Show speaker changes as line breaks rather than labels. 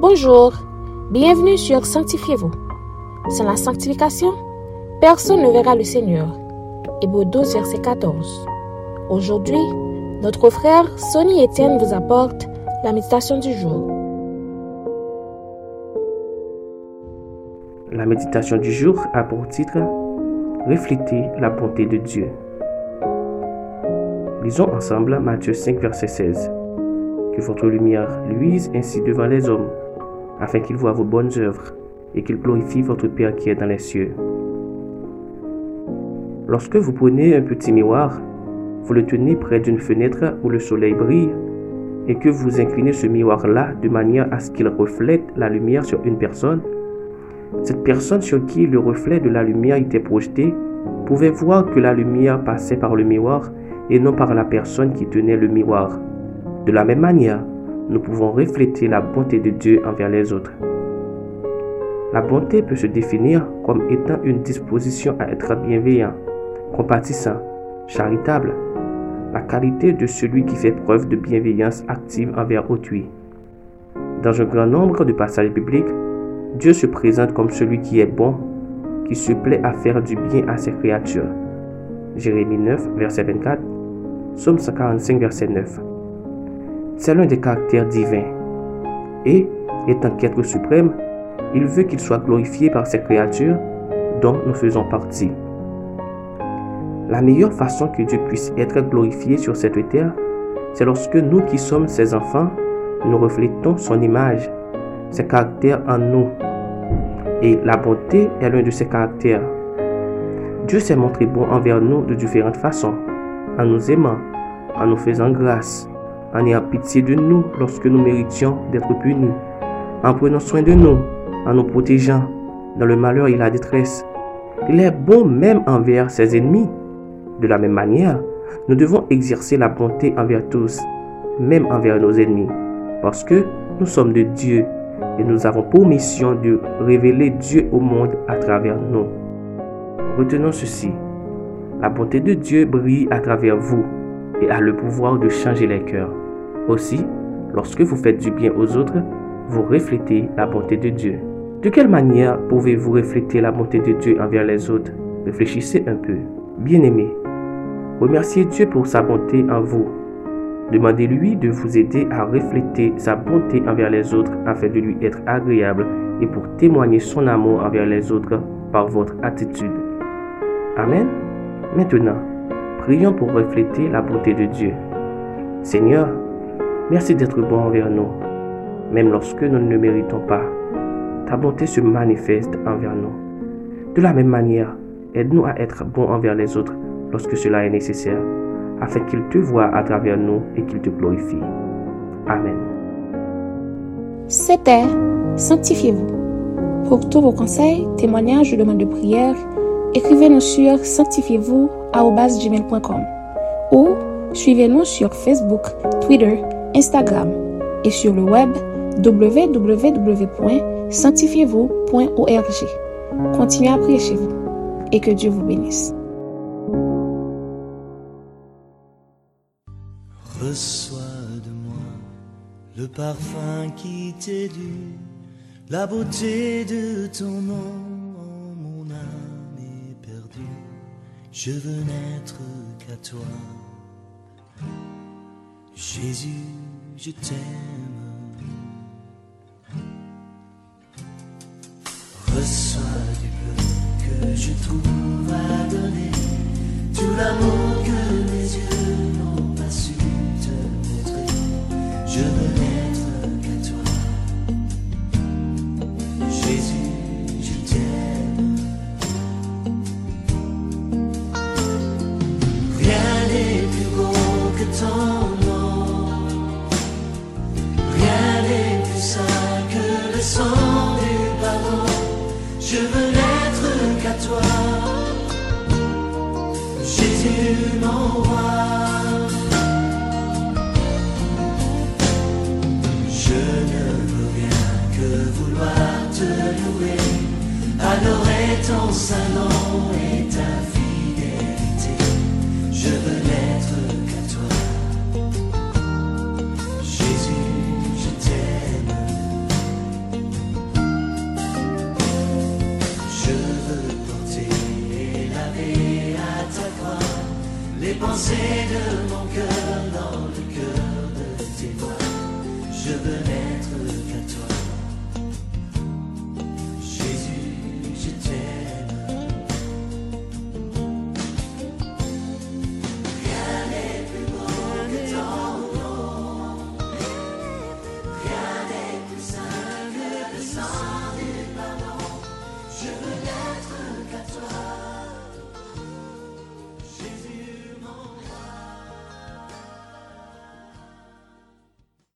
Bonjour, bienvenue sur Sanctifiez-vous. Sans la sanctification, personne ne verra le Seigneur. Hébreu 12, verset 14. Aujourd'hui, notre frère Sonny Etienne vous apporte la méditation du jour.
La méditation du jour a pour titre Refléter la bonté de Dieu. Lisons ensemble Matthieu 5, verset 16. Que votre lumière luise ainsi devant les hommes, afin qu'ils voient vos bonnes œuvres et qu'ils glorifient votre Père qui est dans les cieux. Lorsque vous prenez un petit miroir, vous le tenez près d'une fenêtre où le soleil brille et que vous inclinez ce miroir-là de manière à ce qu'il reflète la lumière sur une personne, cette personne sur qui le reflet de la lumière était projeté pouvait voir que la lumière passait par le miroir et non par la personne qui tenait le miroir. De la même manière, nous pouvons refléter la bonté de Dieu envers les autres. La bonté peut se définir comme étant une disposition à être bienveillant, compatissant, charitable, la qualité de celui qui fait preuve de bienveillance active envers autrui. Dans un grand nombre de passages bibliques, Dieu se présente comme celui qui est bon, qui se plaît à faire du bien à ses créatures. Jérémie 9, verset 24, Psaume 145, verset 9. C'est l'un des caractères divins. Et, étant qu'être suprême, il veut qu'il soit glorifié par ses créatures dont nous faisons partie. La meilleure façon que Dieu puisse être glorifié sur cette terre, c'est lorsque nous qui sommes ses enfants, nous reflétons son image, ses caractères en nous. Et la bonté est l'un de ses caractères. Dieu s'est montré bon envers nous de différentes façons, en nous aimant, en nous faisant grâce, en ayant pitié de nous lorsque nous méritions d'être punis, en prenant soin de nous, en nous protégeant dans le malheur et la détresse. Il est bon même envers ses ennemis. De la même manière, nous devons exercer la bonté envers tous, même envers nos ennemis, parce que nous sommes de Dieu et nous avons pour mission de révéler Dieu au monde à travers nous. Retenons ceci. La bonté de Dieu brille à travers vous et a le pouvoir de changer les cœurs. Aussi, lorsque vous faites du bien aux autres, vous reflétez la bonté de Dieu. De quelle manière pouvez-vous refléter la bonté de Dieu envers les autres? Réfléchissez un peu. Bien-aimés, remerciez Dieu pour sa bonté en vous. Demandez-lui de vous aider à refléter sa bonté envers les autres afin de lui être agréable et pour témoigner son amour envers les autres par votre attitude. Amen. Maintenant, prions pour refléter la bonté de Dieu. Seigneur, merci d'être bon envers nous, même lorsque nous ne le méritons pas. Ta bonté se manifeste envers nous. De la même manière, aide-nous à être bons envers les autres lorsque cela est nécessaire, afin qu'ils te voient à travers nous et qu'ils te glorifient. Amen.
C'était Sanctifiez-vous. Pour tous vos conseils, témoignages ou demandes de prière, écrivez-nous sur sanctifiez-vous@gmail.com ou suivez-nous sur Facebook, Twitter, Instagram et sur le web www.sanctifiez-vous.org. Continuez à prier chez vous et que Dieu vous bénisse.
Reçois de moi le parfum qui t'est dû, la beauté de ton nom, mon âme est perdue. Je veux n'être qu'à toi. Jésus, je t'aime. Reçois du peu que je trouve à donner, tout l'amour sang du pardon. Je veux n'être qu'à toi. Jésus, mon roi. Je ne veux rien que vouloir te louer, adorer ton nom et ta fidélité. Pensées de mon cœur